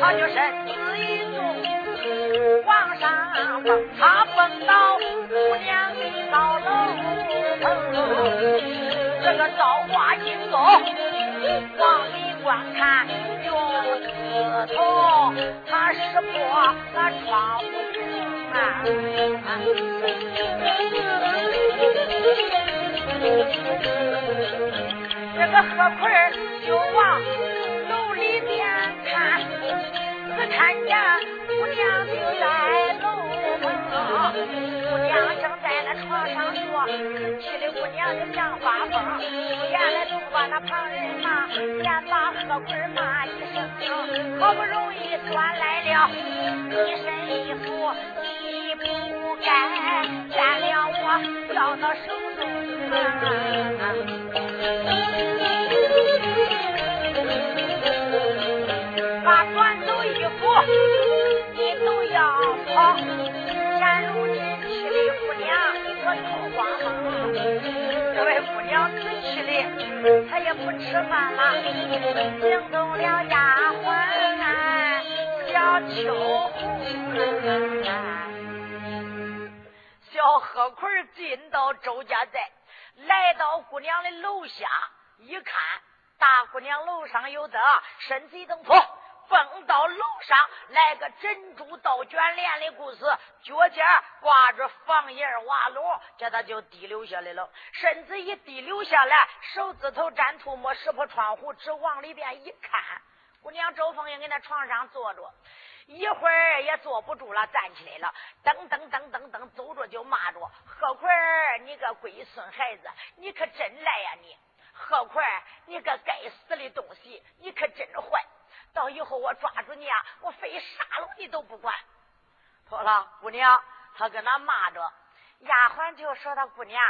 他就身子一动往上蹦，他蹦到姑娘的高楼。这个造化金钩往里观看，用刺头他识破那窗户啊！这个何坤就往，只看见姑娘就在楼姑娘正在那床上坐。姑娘就像发疯，原来都把那旁人骂，连把何贵骂一声，好不容易钻来了一身衣服，你不该占了我要到手中你都要跑，现如今娶的姑娘我头花蒙。这位姑娘子气的，她也不吃饭了，惊动了丫鬟小秋红。小何奎进到周家寨，来到姑娘的楼下，一看大姑娘楼上有灯，身子一动，错。蹦到楼上来个珍珠倒卷帘的故事，脚尖挂着房檐瓦笼，叫他就滴溜下来了。身子一滴溜下来，手指头沾吐沫，识破窗户，只往里边一看，姑娘周凤英在那床上坐着，一会儿也坐不住了，站起来了，噔噔噔噔噔走着就骂着：“何奎，你个龟孙孩子，你可真赖呀你！何奎，你个该死的东西，你可真坏！”到以后我抓住你啊，我非杀了你都不管。错了，姑娘，他搁那骂着，丫鬟就说他姑娘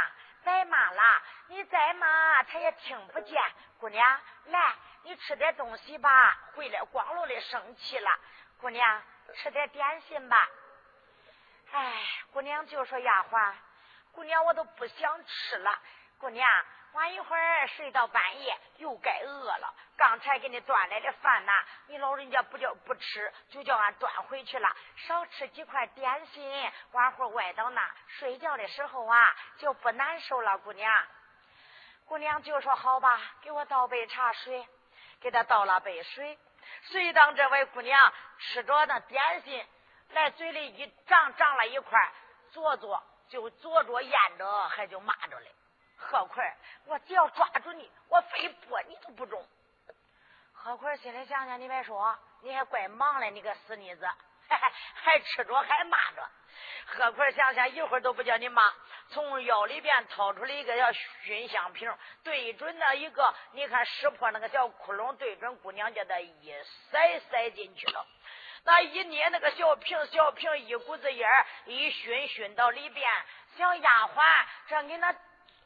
再骂了，你再骂他也听不见。姑娘，来，你吃点东西吧。回来光荣的生气了，姑娘吃点点心吧。哎，姑娘就说丫鬟，姑娘我都不想吃了，姑娘。晚一会儿睡到半夜，又该饿了。刚才给你端来的饭呐，你老人家不叫不吃，就叫俺端回去了。少吃几块点心，晚会歪到那睡觉的时候啊，就不难受了。姑娘，姑娘就说好吧，给我倒杯茶水，给她倒了杯水。随当这位姑娘吃着那点心，来嘴里一胀胀了一块，坐坐就坐着咽着，还就骂着嘞。何奎，我只要抓住你，我非剥你都不中。何奎心里想想，你别说，你还怪忙嘞，你个死妮子，还吃着还骂着。何奎想想，一会儿都不叫你骂，从腰里边掏出来一个小熏香瓶，对准那一个，你看识破那个小窟窿，对准姑娘家的一塞塞进去了。那一捏那个小瓶，小瓶一股子烟一熏熏到里边，小丫鬟这给那。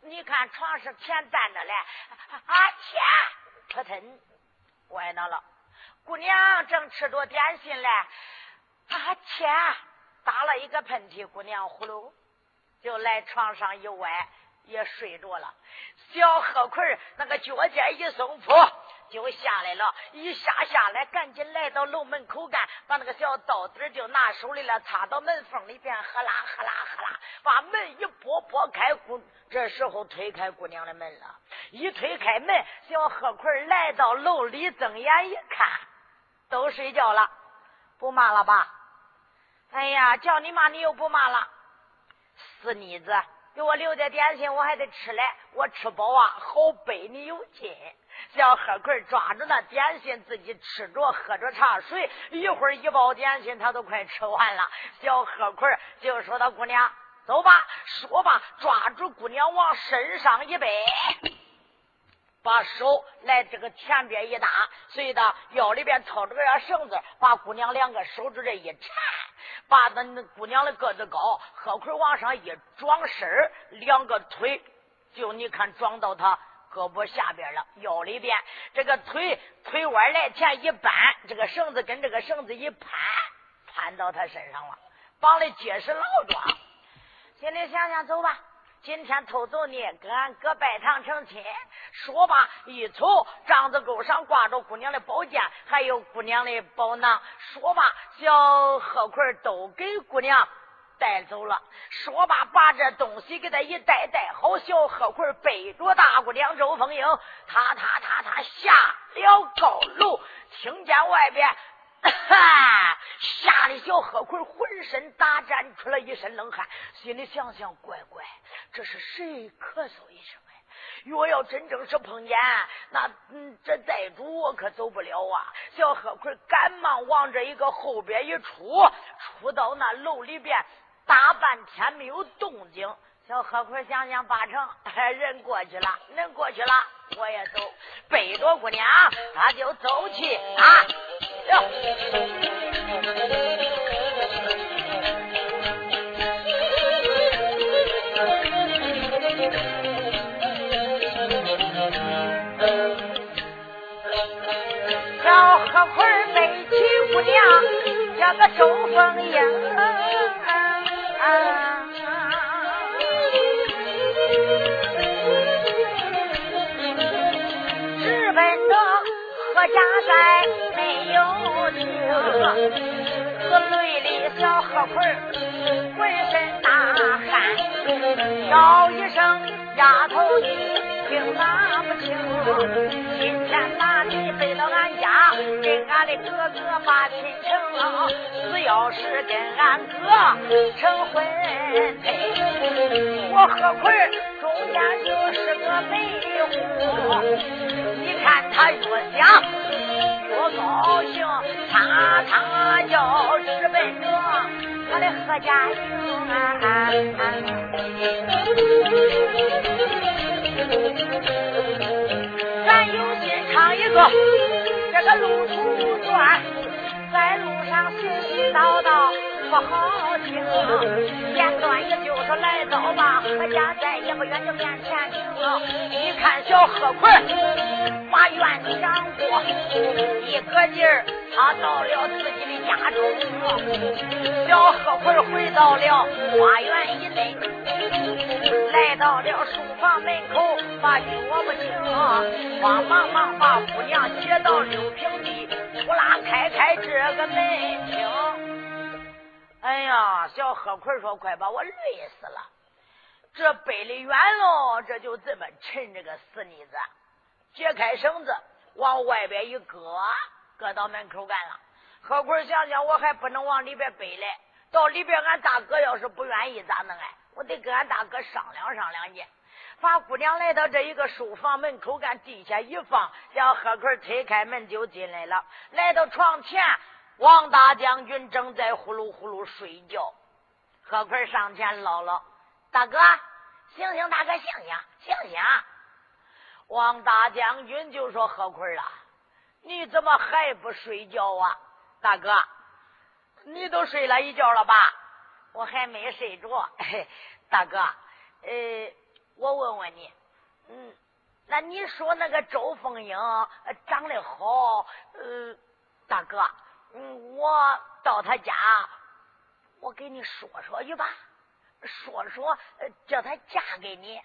你看床上前站着嘞，啊钱，扑腾，歪那了。姑娘正吃着点心嘞，啊钱打了一个喷嚏，姑娘呼噜就来床上一歪，也睡着了。小贺坤那个脚尖一松，噗。就下来了，一下下来，赶紧来到楼门口干，把那个小刀子就拿手里了，插到门缝里边，呵啦呵啦呵啦，把门一拨拨开，姑这时候推开姑娘的门了，一推开门，小贺奎来到楼里，睁眼一看，都睡觉了，不骂了吧？哎呀，叫你骂你又不骂了，死妮子，给我留点点心，我还得吃嘞。我吃饱啊，好背你有劲。小贺坤抓着那点心，自己吃着喝着茶水，一会儿一包点心他都快吃完了。小贺坤就说：“他姑娘，走吧。”说罢，抓住姑娘往身上一背，把手来这个前边一搭，随的腰里边掏着个绳子，把姑娘两个手指这一缠。把那姑娘的个子高，贺坤往上一装身两个腿就你看装到他胳膊下边了，腰里边这个腿腿弯来前一扳，这个绳子跟这个绳子一攀，攀到他身上了，绑的结实牢庄。心里想想，走吧。今天偷走你，跟俺哥拜堂成亲。说罢，一瞅帐子钩上挂着姑娘的宝剑，还有姑娘的宝囊。说罢，小贺奎都给姑娘带走了。说罢，把这东西给他一带带好。小贺奎背着大姑娘周凤英，他他他他下了高楼，听见外边。哈！吓得小贺奎浑身打战出了一身冷汗，心里想想：乖乖，这是谁咳嗽一声？哎，若要真正是碰见，那嗯，这债主我可走不了啊！小贺奎赶忙往这一个后边一出，出到那楼里边，大半天没有动静。小何坤想想，八成 人过去了，人过去了，我也走，背着姑娘，他就走去啊！哟，小何坤背起姑娘，叫个周凤英。直奔着何家寨没。有情，和累的小河葵浑身大汗，叫一声丫头你听哪不清？的哥哥把亲成？只要是跟俺哥成婚配，我河葵中间就是个媒户。你看他越想。越高兴，他他叫直奔着我的何家营啊！咱有心唱一个这个路途短，在路上絮絮叨叨。不好听，简短也就是来到吧，何家在也不远就面前停。一看小贺奎把院墙过，一个劲儿他到了自己的家中。小贺奎回到了花园以内，来到了书房门口，把脚不停，慌忙忙把姑娘接到六平地，呼啦开开这个门厅。哎呀，小贺奎说：“快把我累死了！这背的远喽，这就这么沉，这个死妮子。解开绳子，往外边一搁，搁到门口干了。贺奎想想，我还不能往里边背嘞。到里边，俺大哥要是不愿意咋弄？哎，我得跟俺大哥商量商量去。把姑娘来到这一个书房门口，干地下一放，叫贺奎推开门就进来了，来到床前。”王大将军正在呼噜呼噜睡觉，何奎上前唠唠：“大哥，醒醒，大哥，醒醒，醒醒！”王大将军就说：“何奎啊，你怎么还不睡觉啊？大哥，你都睡了一觉了吧？我还没睡着。嘿 大哥，呃，我问问你，嗯，那你说那个周凤英长得好，呃，大哥。”我到他家，我给你说说去吧，说说，叫他嫁给你。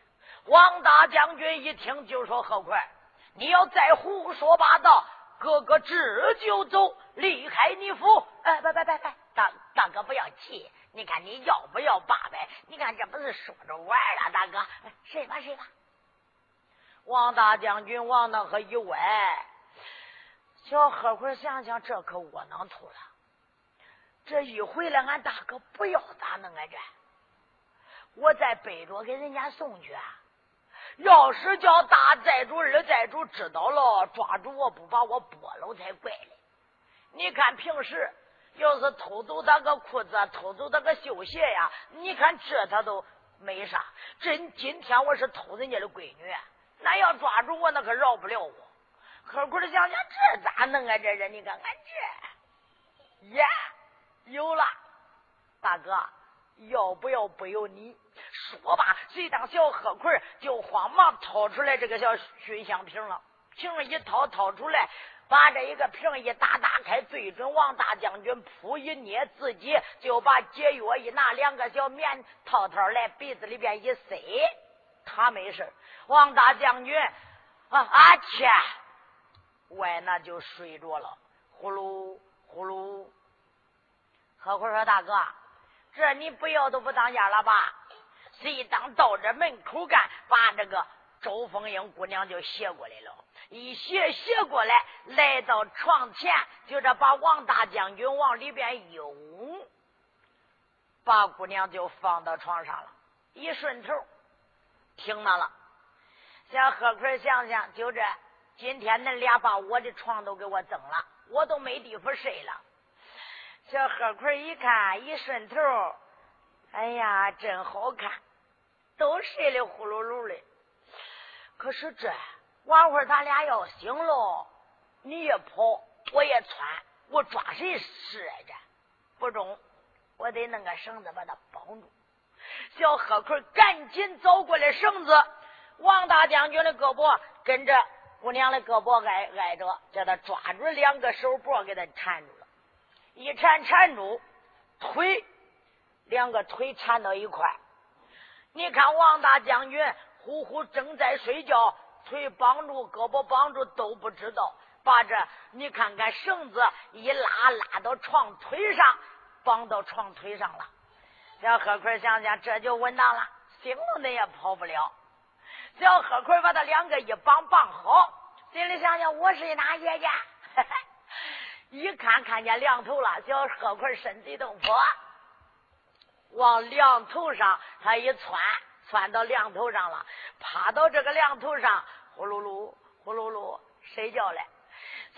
王大将军一听就说：“何快，你要再胡说八道，哥哥这就走，离开你府。”哎，拜拜拜拜，大大哥不要气，你看你要不要八百？你看这不是说着玩了，大哥，睡吧睡吧。王大将军王大和一歪。小贺奎想想，这可窝囊透了。这一回来，俺大哥不要咋弄啊？这我再背着给人家送去啊。要是叫大寨主、二寨主知道了，抓住我不把我剥了才怪嘞。你看平时要是偷走他个裤子，偷走他个绣鞋呀，你看这他都没啥。真今天我是偷人家的闺女，那要抓住我，那可饶不了我。可苦的想想，这咋弄啊？这人，你看看这，耶，有了，大哥。要不要不由你说吧。谁当小贺奎就慌忙掏出来这个小熏香瓶了，瓶一掏掏出来，把这一个瓶一打打开，对准王大将军扑一捏，自己就把解药一拿，两个小棉套套来鼻子里边一塞，他没事。王大将军啊啊切，外那就睡着了，呼噜呼噜。何奎说：“大哥。”这你不要都不当家了吧？谁当到这门口干，把这个周凤英姑娘就携过来了，一携携过来，来到床前，就这把王大将军往里边一拥，把姑娘就放到床上了。一顺头，听到了。小贺奎想想，就这，今天恁俩把我的床都给我蹬了，我都没地方睡了。小贺奎一看，一顺头，哎呀，真好看，都睡得呼噜噜的。可是这晚会儿咱俩要醒了，你也跑，我也窜，我抓谁使来着？不中，我得弄个绳子把他绑住。小贺奎赶紧走过来，绳子，王大将军的胳膊跟着姑娘的胳膊挨挨着，叫他抓住两个手脖，给他缠住了。一缠缠住腿，两个腿缠到一块。你看王大将军呼呼正在睡觉，腿绑住，胳膊绑住都不知道。把这你看看绳子一拉，拉到床腿上，绑到床腿上了。小何奎想想，这就稳当了，醒了那也跑不了。小贺奎把他两个一绑绑好，心里想想，我是哪姐姐？一看看见梁头了，叫贺奎身体动魄，往梁头上他一窜，窜到梁头上了，趴到这个梁头上，呼噜噜呼噜噜睡觉了。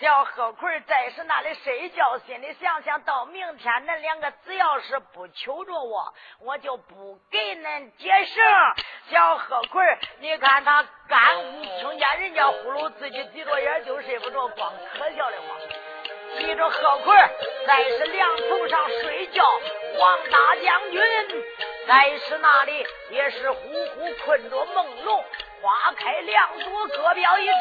小贺奎在是那里睡觉，心里想想到明天恁两个只要是不求着我，我就不给恁解绳。小贺奎，你看他干呼听见人家呼噜，自己闭着眼就睡不着，光可笑的慌。记着贺奎在是梁头上睡觉，王大将军在是那里也是呼呼困着朦胧，花开两朵，各表一枝，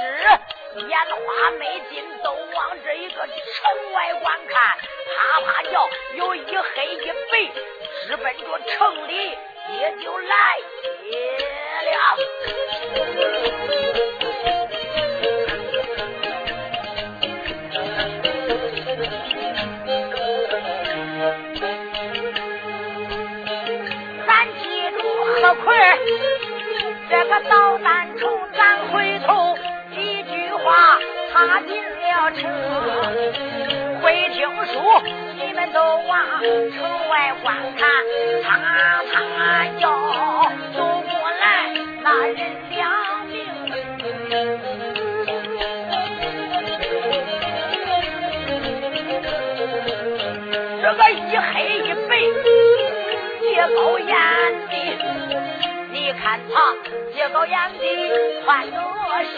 烟花美景，都往这一个城外观看，啪啪叫，有一黑一白，直奔着城里也就来了。这个捣蛋虫，咱回头几句话，他进了城。会听书，你们都往城外观看，他他叫走过来那人两命。这个一黑一白，结高眼的，你。看他结高眼的穿着袖，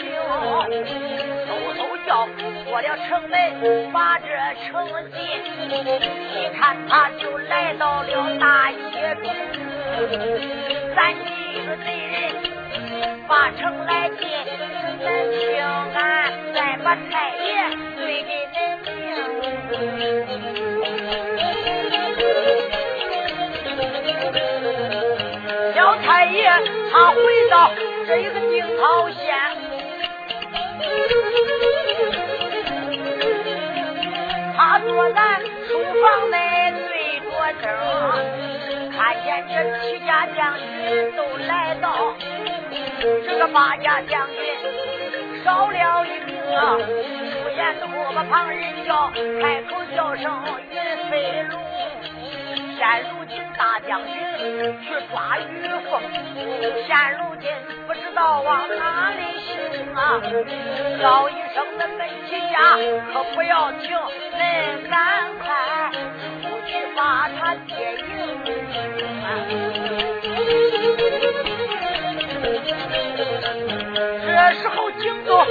偷偷叫过了城门，把这城进。一看他就来到了大街中，咱几个贼人把城来进，听俺再把太爷对给恁命。太爷，他回到这一个定陶县，他坐在书房内对着灯，看见这七家将军都来到，这个八家将军少了一个，出言不把旁人叫，开口叫声云飞龙，现如。大将军去抓玉凤，现如今不知道往哪里行啊！叫一声恁们几家可不要停，恁赶快出去把他接应。这时候惊动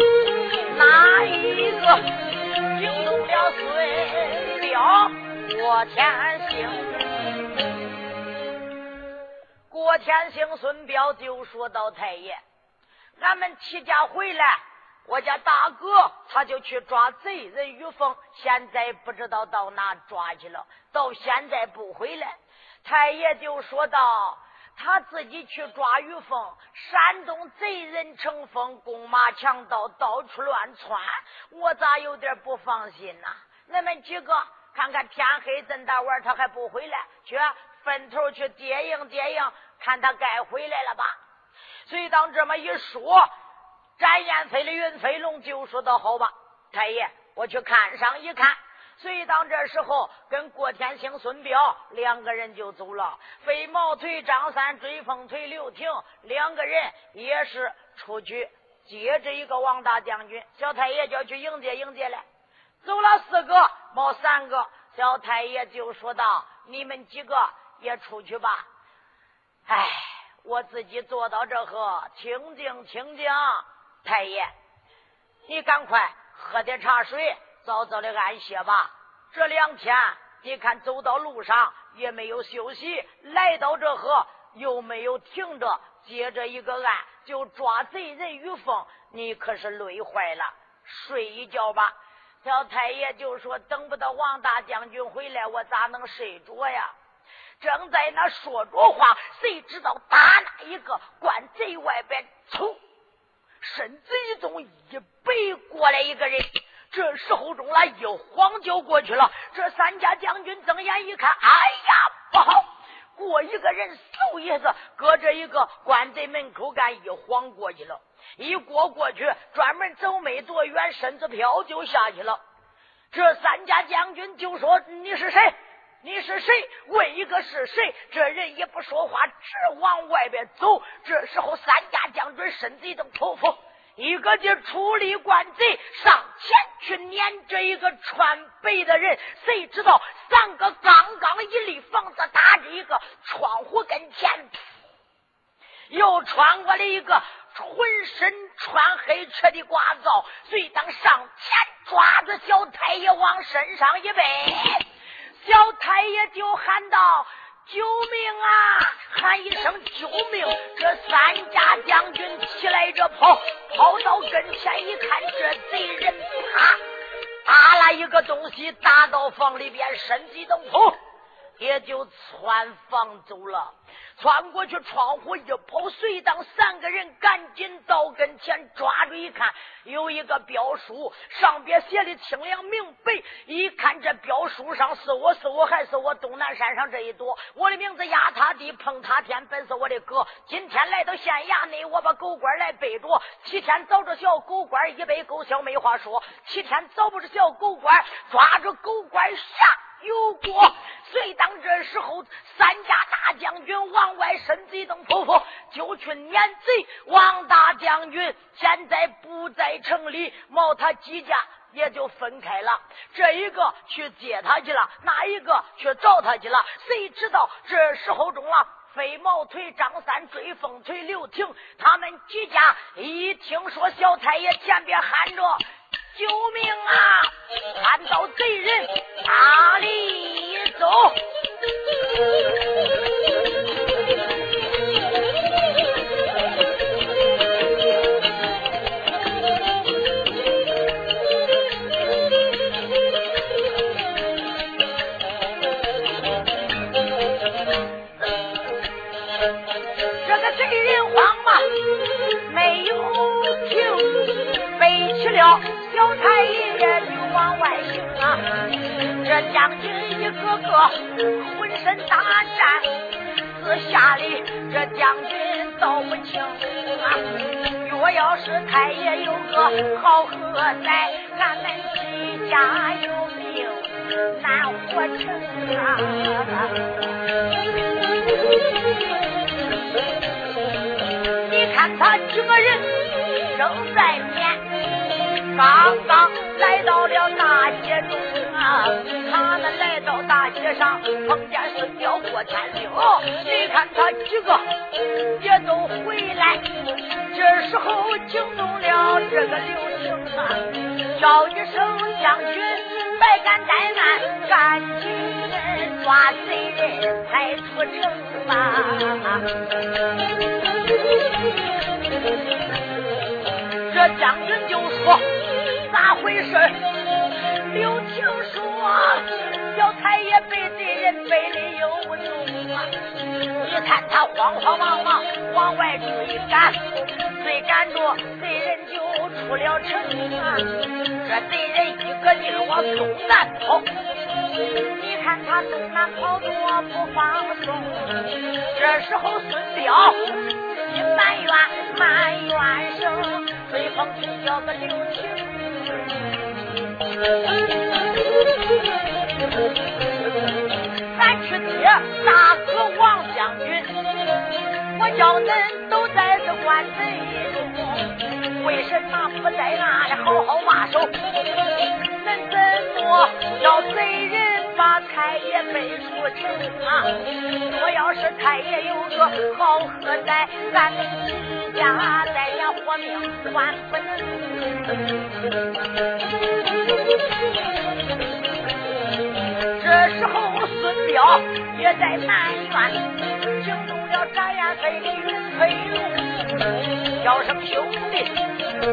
哪一个？惊动了孙彪、我天兴。郭天兴、孙彪就说到：“太爷，俺们齐家回来，我家大哥他就去抓贼人于凤，现在不知道到哪抓去了，到现在不回来。”太爷就说道。他自己去抓于凤，山东贼人成风，弓马强盗到处乱窜，我咋有点不放心呐？你们几个看看天黑这大晚，他还不回来，去分头去接应接应，看他该回来了吧？所以当这么一说，展燕飞的云飞龙就说道：“好吧，太爷，我去看上一看。”所以当这时候，跟郭天兴、孙彪两个人就走了。飞毛腿张三、追风腿刘婷两个人也是出去接着一个王大将军。小太爷就要去迎接迎接了。走了四个，冒三个。小太爷就说道：“你们几个也出去吧。”哎，我自己坐到这喝清静清静。太爷，你赶快喝点茶水。早早的安歇吧。这两天你看走到路上也没有休息，来到这河又没有停着，接着一个案就抓贼人于凤，你可是累坏了。睡一觉吧。小太爷就说等不到王大将军回来，我咋能睡着呀？正在那说着话，谁知道打那一个关贼外边，嗖，身子一动，一背过来一个人。这时候中了，一晃就过去了。这三家将军睁眼一看，哎呀，不好！过一个人，嗖一下子搁这一个关贼门口干，一晃过去了。一过过去，专门走没多远，身子飘就下去了。这三家将军就说：“你是谁？你是谁？”问一个是谁，这人也不说话，直往外边走。这时候，三家将军身子一动，匍匐。一个劲出力灌贼，上前去撵这一个穿白的人，谁知道三个刚刚一立房子打着一个窗户跟前，又穿过来一个浑身穿黑车的寡皂，随当上前抓着小太爷往身上一背，小太爷就喊道。救命啊！喊一声救命！这三家将军起来着跑，跑到跟前一看，这贼人啪，打了一个东西打到房里边，身体都扑，也就窜房走了。穿过去，窗户一跑，随当三个人赶紧到跟前抓住一看，有一个标书，上边写的清亮明白。一看这标书上是我是我还是我东南山上这一朵，我的名字压他地碰他天，本是我的哥。今天来到县衙内，我把狗官来背着。七天找着小狗官，一杯狗笑没话说。七天找不着小狗官，抓着狗官杀。有过，随当这时候，三家大将军往外伸一动，噗噗就去撵贼。王大将军现在不在城里，毛他几家也就分开了。这一个去接他去了，那一个去找他去了。谁知道这时候中了？飞毛腿张三追风腿刘廷，他们几家一听说小太爷前边喊着。救命啊！看到贼人哪里走？这将军一个个浑身大战，私下里这将军道不清啊。若要是太爷有个好喝仔，俺们齐家有命难活成啊！你看他几个人正在撵，刚刚来到了大街中啊，他们来到大街上，碰见是调过天令，你看他几个也都回来，这时候惊动了这个刘青啊，叫一声将军。百敢怠慢，赶紧抓贼人，才出城吧。这将军就说：“咋回事？”刘青说：“小太爷被贼人背的有踪啊！你看他慌慌忙忙往外追赶，追赶着贼人就出了城啊！这贼人一个劲儿往东南跑，你看他东南跑多不放松。这时候孙彪心埋怨埋怨声，吹风吹叫个刘青。咱去接大哥王将军，我叫恁都在这关贼中，为什么不在那里好好把守？恁怎么叫贼人把太爷背出城啊？我要是太爷有个好喝歹，咱家再也活命换不能。这时候，孙彪也在南院惊动了展颜飞的云飞龙，叫声兄弟，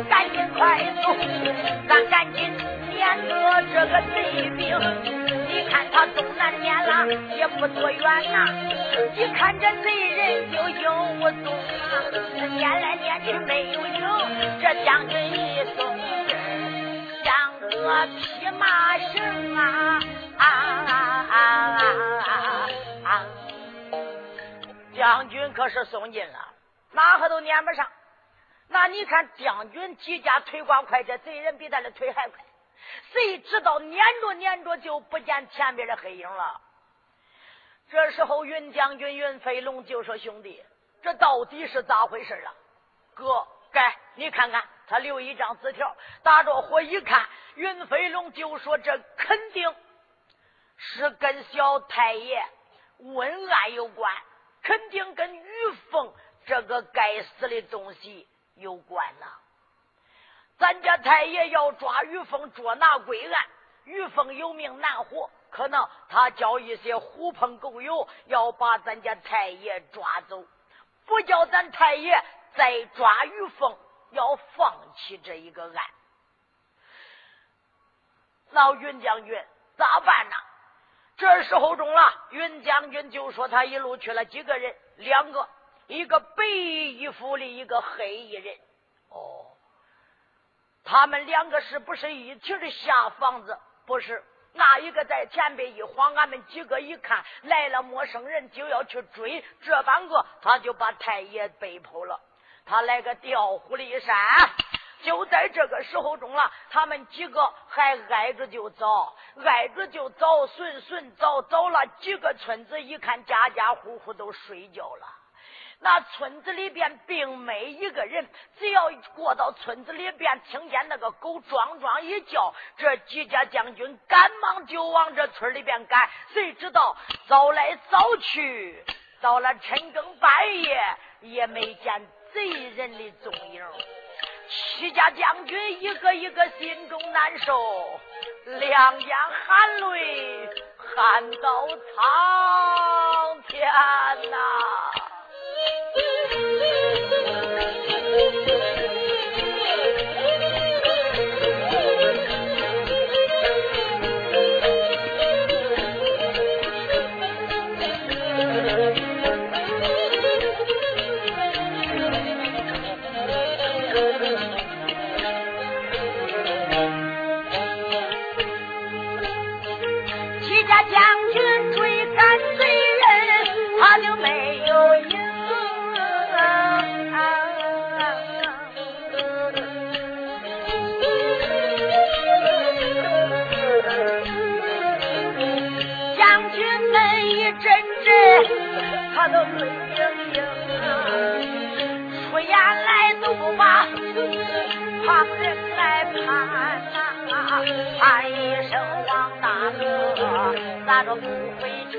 赶紧快走，咱赶紧撵着这个贼兵。你看他东南撵了也不多远呐，一看这贼人就影无踪啊，撵来撵去没有影，这将军一松劲儿，像个匹马绳啊。啊啊啊啊！将军可是送进了，哪个都撵不上。那你看将军几家腿瓜快，这贼人比他的腿还快。谁知道撵着撵着就不见前边的黑影了。这时候云将军云飞龙就说：“兄弟，这到底是咋回事啊？”哥，该你看看，他留一张纸条，打着火一看，云飞龙就说：“这肯定。”是跟小太爷问案有关，肯定跟玉凤这个该死的东西有关呐。咱家太爷要抓玉凤，捉拿归案。玉凤有命难活，可能他叫一些狐朋狗友要把咱家太爷抓走，不叫咱太爷再抓玉凤，要放弃这一个案。老云将军咋办呢？这时候中了，云将军就说他一路去了几个人，两个，一个白衣服的，一个黑衣人。他们两个是不是一起的下房子？不是，那一个在前边一晃，俺们几个一看来了陌生人，就要去追，这半个他就把太爷背跑了。他来个调虎离山。就在这个时候中了，他们几个还挨着就走，挨着就走，顺顺走，走了几个村子，一看家家户户都睡觉了。那村子里边并没一个人，只要过到村子里边，听见那个狗壮壮一叫，这几家将军赶忙就往这村里边赶。谁知道早来早去，到了深更半夜，也没见贼人的踪影。七家将军一个一个心中难受，两眼含泪，喊到苍天呐！Thank you. 一阵阵，他都泪盈盈，出言来都不怕旁人来看呐、喊一声王大哥，咋着不回城？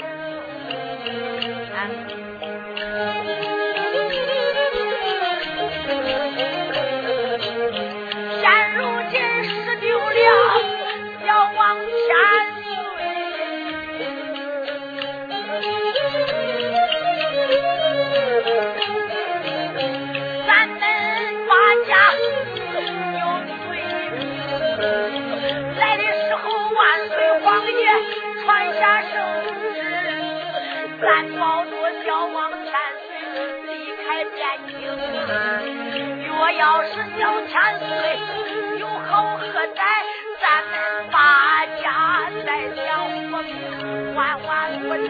咱抱着小王千岁离开汴京。若要是小千岁有好何在，咱们八家再相逢，万万不能。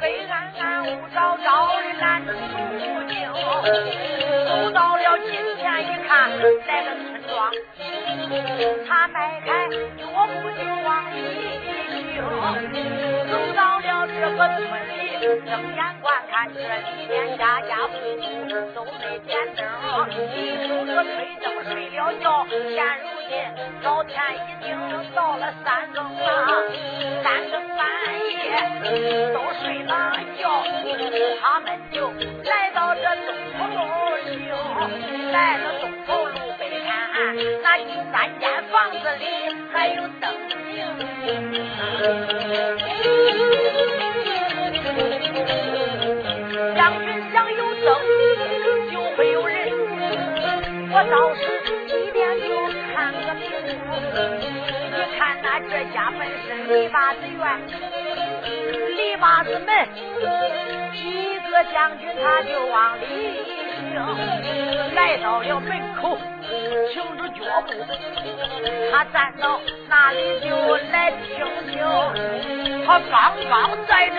黑暗暗雾罩罩的拦住路径，走到了近前一看，来个村庄，他迈开脚步就往里行，走到了这个村，睁眼观看这里面家家户户都没点。一宿着吹灯睡了觉，现如今老天已经到了三更了，三更半夜都睡了觉，他们就来到这东头路行，来了东头路北看，那第三间房子里还有灯明。将军想有灯，就会有人。我到时一遍就看个明。你看那这家本是篱笆子院，篱笆子门，几个将军他就往里行，来到了门口，停住脚步，他站到那里就来听听。他刚刚在这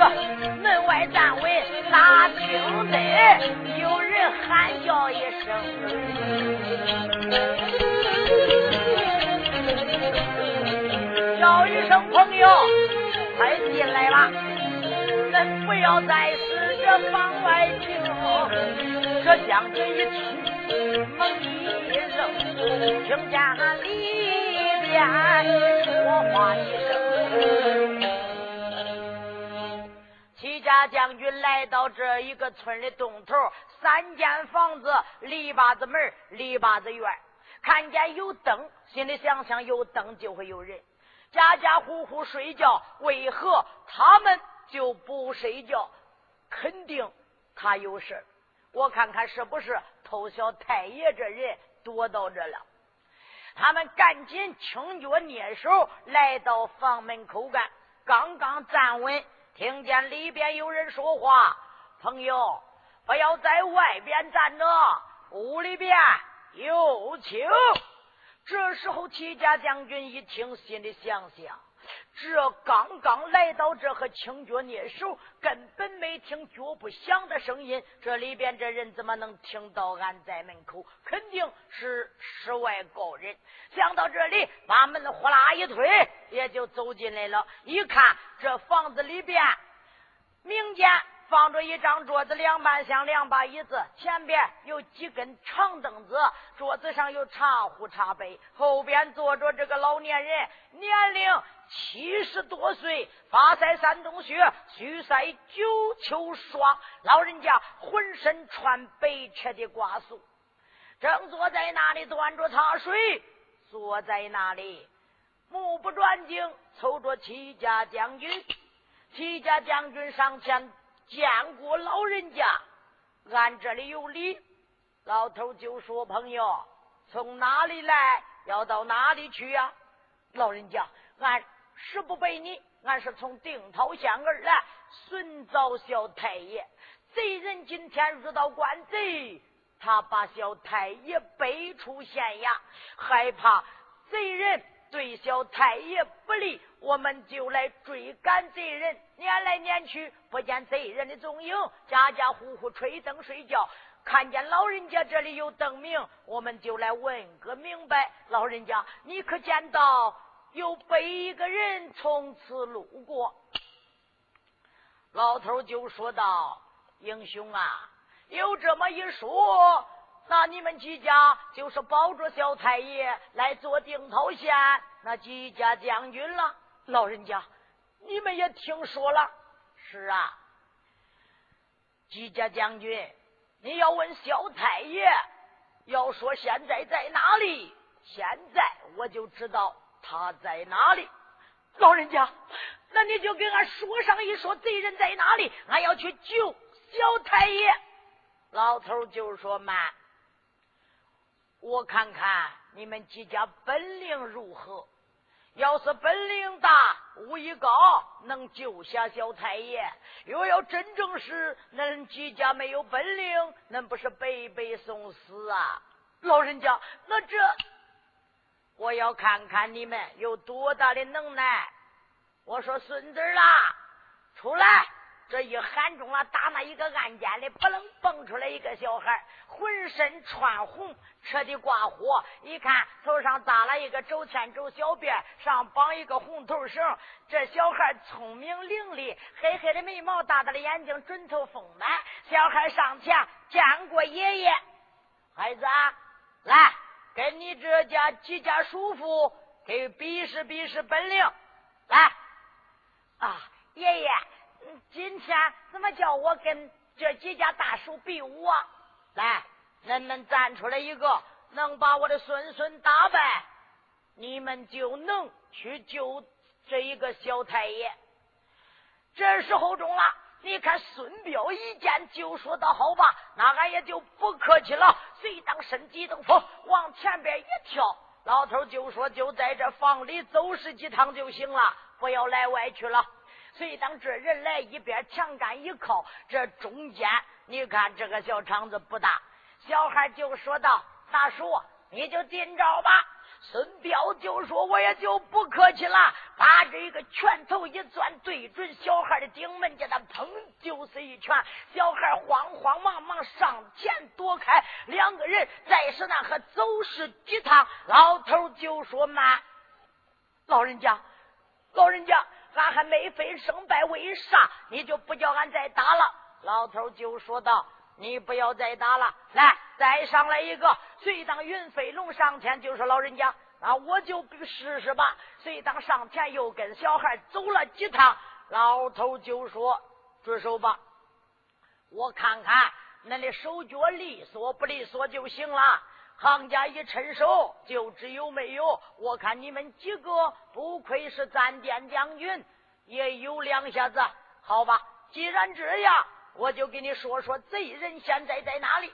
门外站稳，哪听得有人喊叫一声。叫一声朋友，快进来啦！恁不要再是这房外听。这将军一听，猛一扔，听见里边说话一声。齐家将军来到这一个村的东头，三间房子，篱笆子门，篱笆子院，看见有灯，心里想想有灯就会有人。家家户户睡觉，为何他们就不睡觉？肯定他有事我看看是不是偷小太爷这人躲到这了？他们赶紧轻脚蹑手来到房门口干，刚刚站稳，听见里边有人说话：“朋友，不要在外边站着，屋里边有请。”这时候，齐家将军一听，心里想想：这刚刚来到这，和轻脚蹑手，根本没听脚步响的声音。这里边这人怎么能听到俺在门口？肯定是世外高人。想到这里，把门呼啦一推，也就走进来了。一看，这房子里边，明间。放着一张桌子，两半像两把椅子，前边有几根长凳子，桌子上有茶壶茶杯，后边坐着这个老年人，年龄七十多岁，发腮三冬雪，须腮九秋霜，老人家浑身穿白车的瓜素，正坐在那里端着茶水，坐在那里目不转睛，瞅着戚家将军，戚家将军上前。见过老人家，俺这里有礼。老头就说：“朋友，从哪里来？要到哪里去呀？”老人家，俺实不背你，俺是从定陶县而来，寻找小太爷。贼人今天入到关贼，他把小太爷背出县衙，害怕贼人对小太爷不利，我们就来追赶贼人。撵来撵去，不见贼人的踪影，家家户户吹灯睡觉。看见老人家这里有灯明，我们就来问个明白。老人家，你可见到有背一个人从此路过？老头就说道。英雄啊，有这么一说，那你们几家就是保着小太爷来做定陶县那几家将军了。老人家，你们也听说了？是啊，几家将军，你要问小太爷，要说现在在哪里？现在我就知道他在哪里。老人家，那你就给俺说上一说，贼人在哪里？俺要去救。小太爷，老头就说：“慢，我看看你们几家本领如何。要是本领大，武艺高，能救下小太爷；又要真正是恁几家没有本领，恁不是白白送死啊！老人家，那这我要看看你们有多大的能耐。我说孙子啦，出来。”这一喊中了，打那一个暗间里，扑棱蹦出来一个小孩，浑身穿红，彻底挂火。一看头上扎了一个周天周小辫，上绑一个红头绳。这小孩聪明伶俐，黑黑的眉毛，大大的眼睛，准头丰满。小孩上前见过爷爷，孩子啊，来跟你这家几家叔父给比试比试本领，来啊，爷爷。今天怎么叫我跟这几家大叔比武啊？来，恁们站出来一个，能把我的孙孙打败，你们就能去救这一个小太爷。这时候中了，你看孙彪一见就说道：“好吧，那俺也就不客气了。”随当身机动风往前边一跳，老头就说：“就在这房里走十几趟就行了，不要来外去了。”随当这人来，一边墙杆一靠，这中间你看这个小场子不大，小孩就说道：“大叔，你就进招吧。”孙彪就说：“我也就不客气了，把这个拳头一攥，对准小孩的顶门，叫他砰就是一拳。小孩慌慌忙忙上前躲开，两个人再是那和走势几趟，老头就说：“慢，老人家，老人家。”俺还没分胜败，为啥你就不叫俺再打了？老头就说道：“你不要再打了，来，再上来一个。”随当云飞龙上前就说：“老人家，那我就试试吧。”随当上前又跟小孩走了几趟，老头就说：“住手吧，我看看恁的手脚利索不利索就行了。”行家一伸手就知有没有，我看你们几个不愧是暂殿将军，也有两下子。好吧，既然这样，我就给你说说贼人现在在哪里。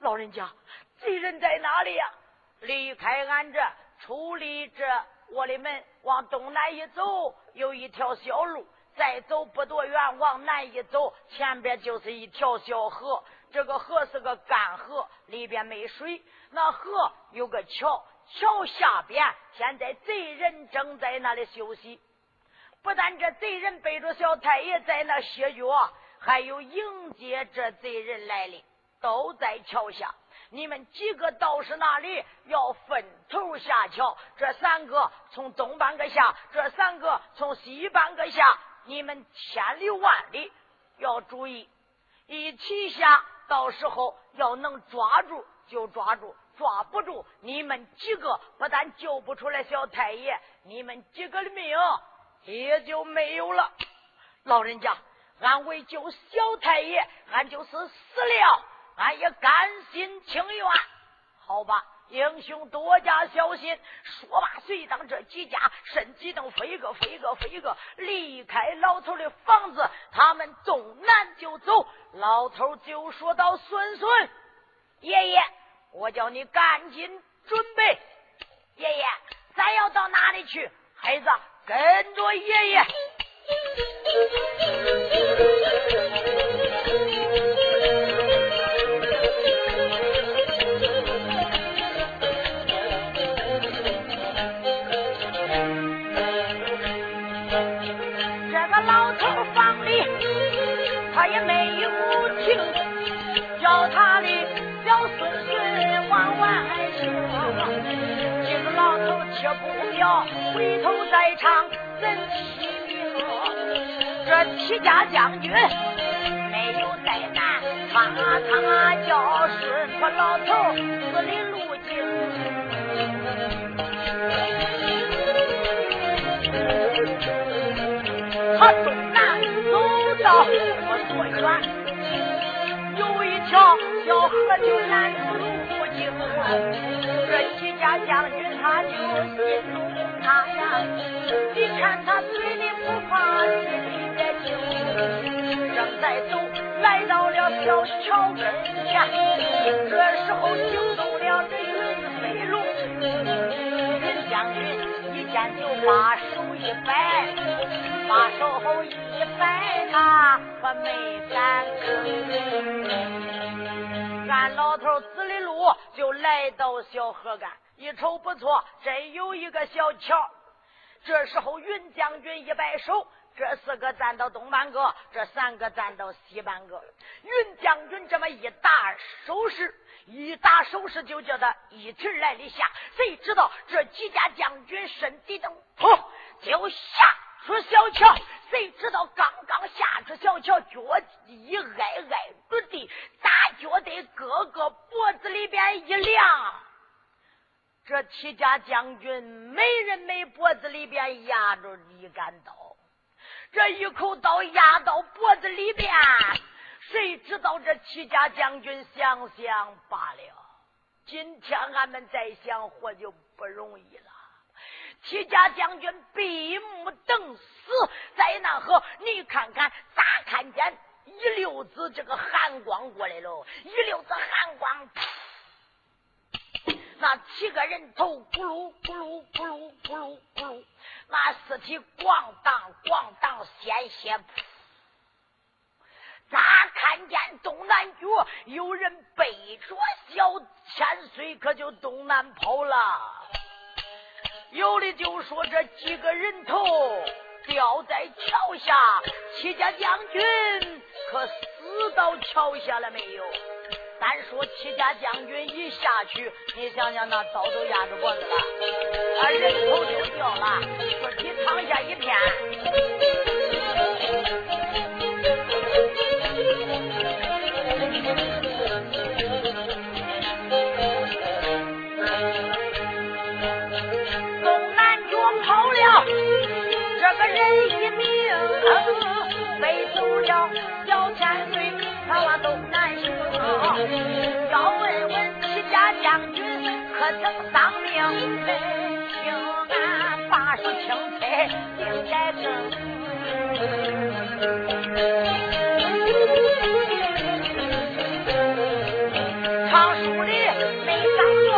老人家，贼人在哪里呀？离开俺这，出离这我的门，往东南一走，有一条小路。再走不多远，往南一走，前边就是一条小河。这个河是个干河，里边没水。那河有个桥，桥下边现在贼人正在那里休息。不但这贼人背着小太爷在那歇脚，还有迎接这贼人来临，都在桥下。你们几个道士那里要分头下桥，这三个从东半个下，这三个从西半个下。你们千里万里要注意，一起下，到时候要能抓住就抓住，抓不住，你们几个不但救不出来小太爷，你们几个的命也就没有了。老人家，俺为救小太爷，俺就是死了，俺也甘心情愿。好吧。英雄多加小心。说罢，随当这几家身激动，飞个飞个飞个，离开老头的房子，他们纵南就走。老头就说到：“孙孙，爷爷，我叫你赶紧准备。爷爷，咱要到哪里去？孩子，跟着爷爷。”头再唱真凄名。这齐家将军没有再难，他他叫顺坡老头死的路径。他东南走到不多远，有一条小河就拦住路。这齐家将军他就心中他呀，你看他嘴里不怕心里别惊。正在走，来到了小桥跟前，这时候惊动了这云飞龙。云将军一见就把手一摆。把手一摆，他可没敢吭。俺老头指的路就来到小河岸，一瞅不错，真有一个小桥。这时候云将军一摆手，这四个站到东半个，这三个站到西半个。云将军这么一打手势，一打手势就叫他一提来的下。谁知道这几家将军身体等，砰就下。出小桥，谁知道刚刚下出小桥，脚一挨挨着地，大脚得个个脖子里边一凉。这齐家将军没人没脖子里边压着一杆刀，这一口刀压到脖子里边，谁知道这齐家将军想想罢了，今天俺们再想活就不容易了。齐家将军闭目等死，在那河，你看看，咋看见一溜子这个寒光过来了？一溜子寒光，那七个人头咕噜咕噜咕噜咕噜咕噜，那尸体咣当咣当鲜血噗，咋看见东南角有人背着小千岁，可就东南跑了。有的就说这几个人头掉在桥下，戚家将军可死到桥下了没有？单说戚家将军一下去，你想想那刀都压着脖子了，啊人头就掉了，尸体躺下一片。飞走了，小千岁他往东南行。要问问齐家将军可曾丧命？请俺把书清彩应该更。唱书里没长着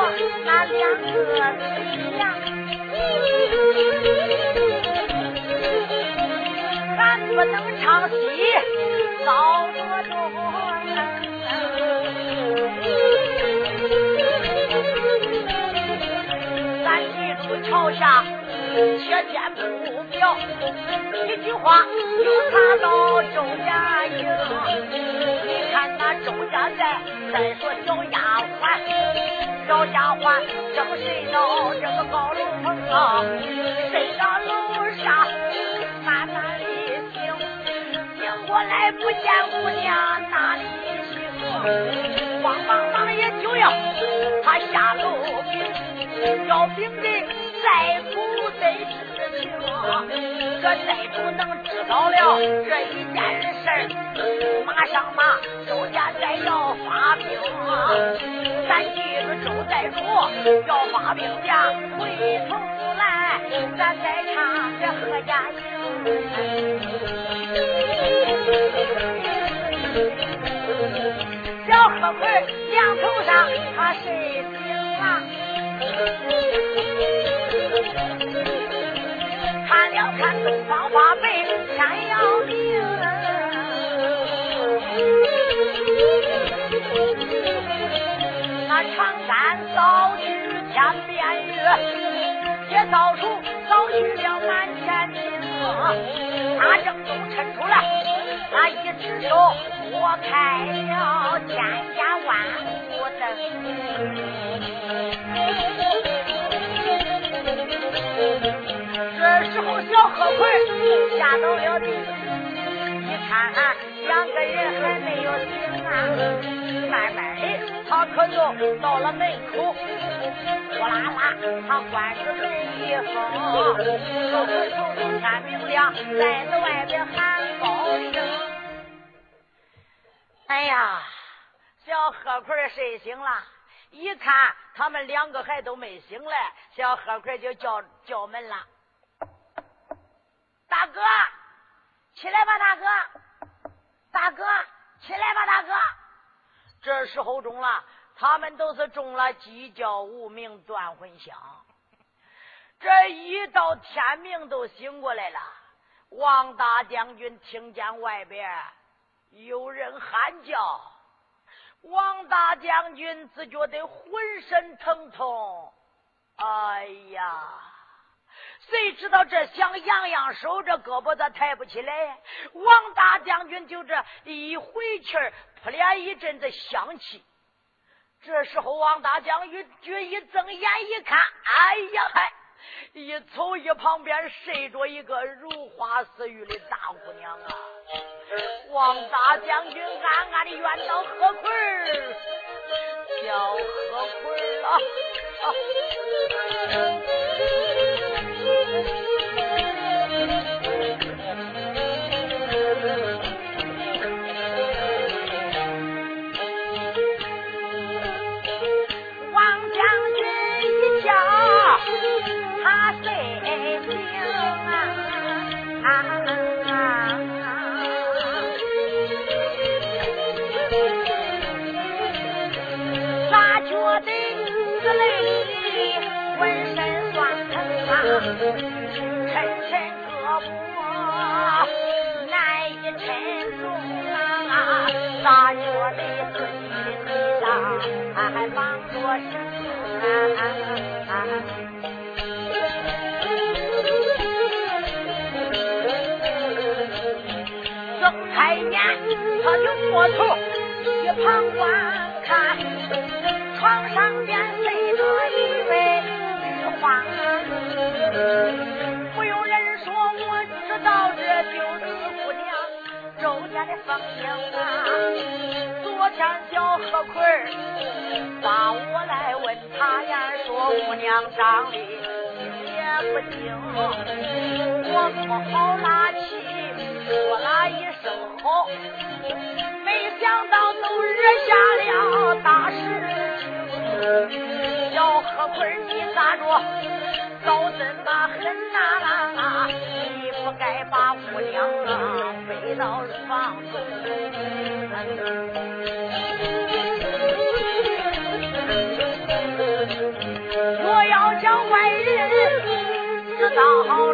那两个字不能唱戏，遭多重。咱记住朝下切天不表，一句话就查到周家营。你看那周家寨，再说小丫鬟，小丫鬟正睡到这个高楼棚，睡到楼上，过来不见姑娘哪里行？慌忙忙也就要他下楼，要禀给寨主得知情。这寨主能知道了这一件事马上马周家再要发兵。咱记住周寨主要发兵将回头来，咱再唱这贺家营。小河盆两头上，他睡醒了，看了看东方花北，天要明。那长杆扫去天边月，也扫出扫去了满天星。他正中抻出来，他一。只手拨开了千家万户灯。这时候小贺奎下到了地，一看两个人还没有醒啊，慢慢的。他可就到了门口，呼啦啦，他关着门以后，小鬼头都天明亮，在在外边喊高声。哎呀，小贺奎睡醒了，一看他们两个还都没醒来，小贺奎就叫叫门了：“大哥，起来吧，大哥，大哥，起来吧，大哥。”这时候中了，他们都是中了鸡叫无名断魂香。这一到天明都醒过来了。王大将军听见外边有人喊叫，王大将军只觉得浑身疼痛。哎呀！谁知道这想养养手，这胳膊咋抬不起来？王大将军就这一回气儿。扑脸一阵子香气，这时候王大将军一睁眼一看，哎呀嗨！一瞅一旁边睡着一个如花似玉的大姑娘啊！王大将军暗暗的怨道：“何坤儿，小何坤儿啊！”他就摸头一旁观看，床上边睡着一位女花。不用人说，我知道这就是姑娘周家的凤英啊。昨天小何奎把我来问他呀，说姑娘长得也不精，我不好拉气，说了一声好，没想到都惹下了大事情。小何奎，你咋着？早真把狠呐！你不该把姑娘啊背到房中。我要叫外人知道了，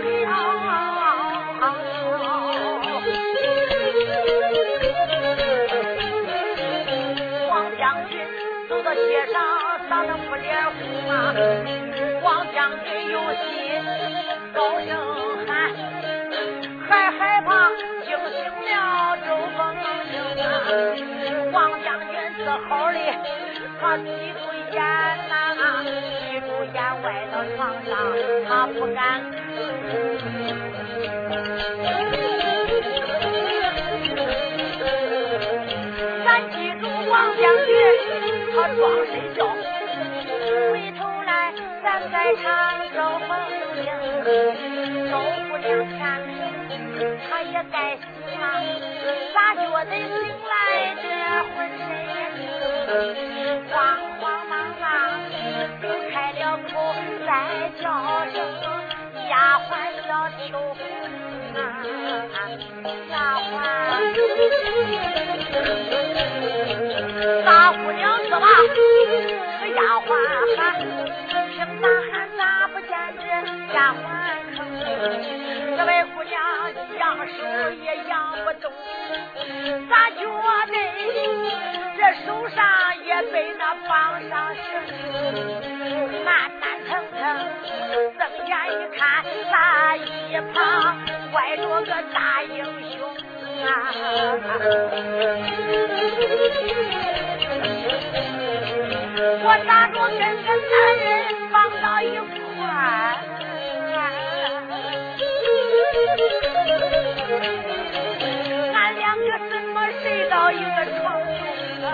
上，咋能不脸红啊？王将军有心高声喊，还害怕惊醒了周凤英。王将军自好的，他闭住眼呐，闭住眼歪到床上，他不敢。装睡觉。在唱周凤英，周姑娘天明，她也该醒了，咋觉得醒来这浑身也轻，慌慌忙忙开了口再叫声丫鬟小秋红啊，丫鬟，大姑娘是吧？这丫鬟喊。听呐喊咋不见这丫鬟吭？这位姑娘养手也养不动，咋觉得这手上也被那绑上绳？慢慢腾腾，睁眼一看，那一旁拐着个大英雄啊。我咋着跟个男人绑到一块俺两个怎么睡到一个床中啊？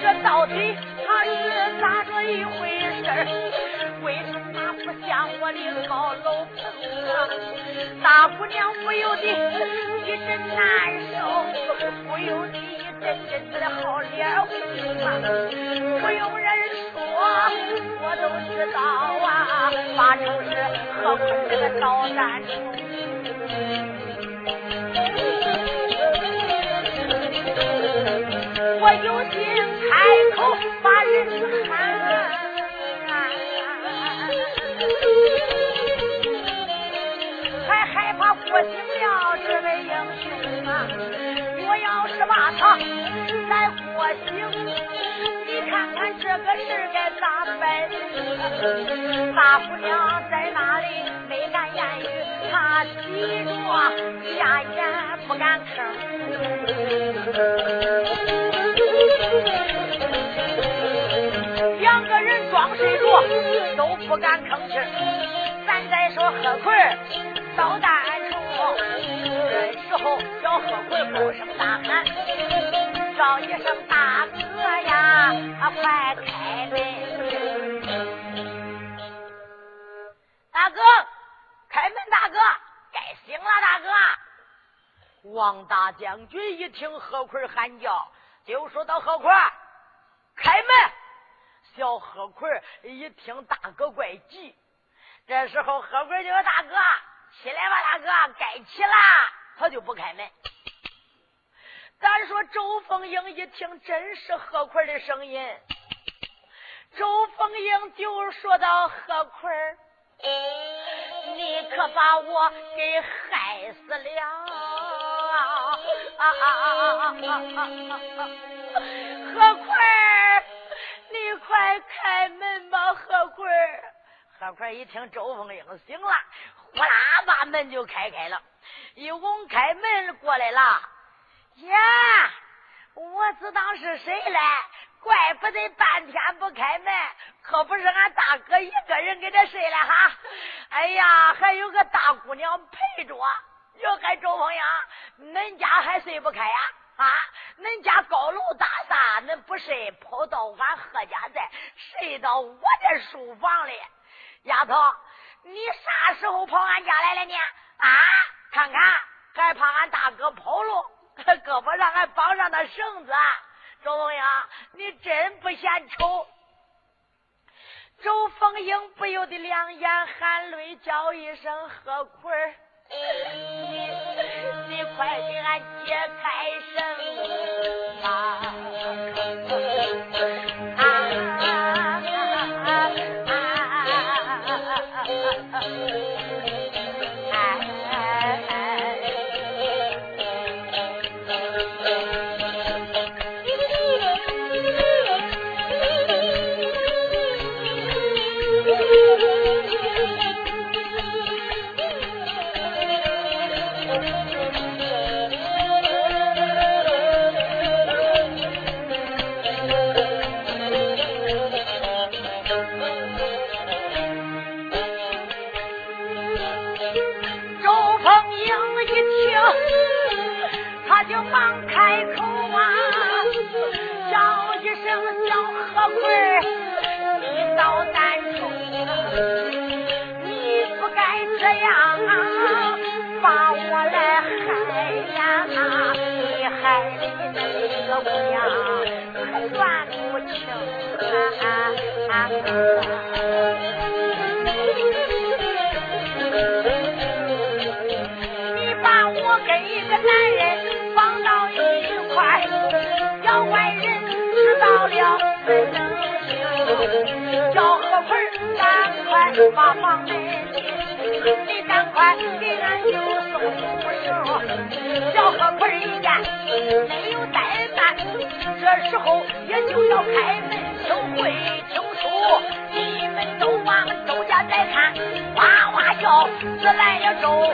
这到底他是咋着一回事？为什么不像我的高楼棚啊？大姑娘不由得一阵难受，不由得一阵阵的好脸红啊！不用人说，我都知道啊，八成是何坤这个捣蛋虫。我有心开口把人喊。我醒了这位英雄啊！我要是把他再活醒，你看看这个事该咋办？大姑娘在那里没敢言语，她急着下眼不敢吭。都不敢吭气咱再说何坤捣蛋。这时候，小贺贵高声大喊，叫一声大哥呀，快开门！大哥，开门！大哥，该醒了！大哥！王大将军一听何奎喊叫，就说到何奎，开门！小何奎一听大哥怪急，这时候何奎就说大哥。起来吧，大哥，该起啦。他就不开门。咱说周凤英一听，真是何坤的声音。周凤英就说到：“何坤，你可把我给害死了！何坤，快开门吧，何坤。”何坤一听周凤英醒了。呼啦，把门就开开了，一拱开门过来了。呀，我只当是谁嘞？怪不得半天不开门，可不是俺大哥一个人给他睡了哈。哎呀，还有个大姑娘陪着。哟，还周凤英，恁家还睡不开呀？啊恁家高楼大厦，恁不睡，跑到俺贺家寨，睡到我的书房里，丫头。你啥时候跑俺家来了呢？啊，看看，还怕俺大哥跑路，胳膊上还绑上那绳子。周凤英，你真不嫌丑。周凤英不由得两眼含泪，叫一声何坤你快给俺解开绳啊！把房门紧，你赶快给俺就送不生。叫何坤一见没有怠慢，这时候也就要开门求会。你们都往周家再看，哇哇叫，自来了周虎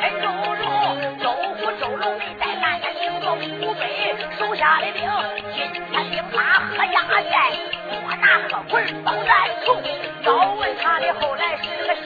真周手下的兵，今天兵马何家寨，我拿个棍儿包在头，要问他的后来是个。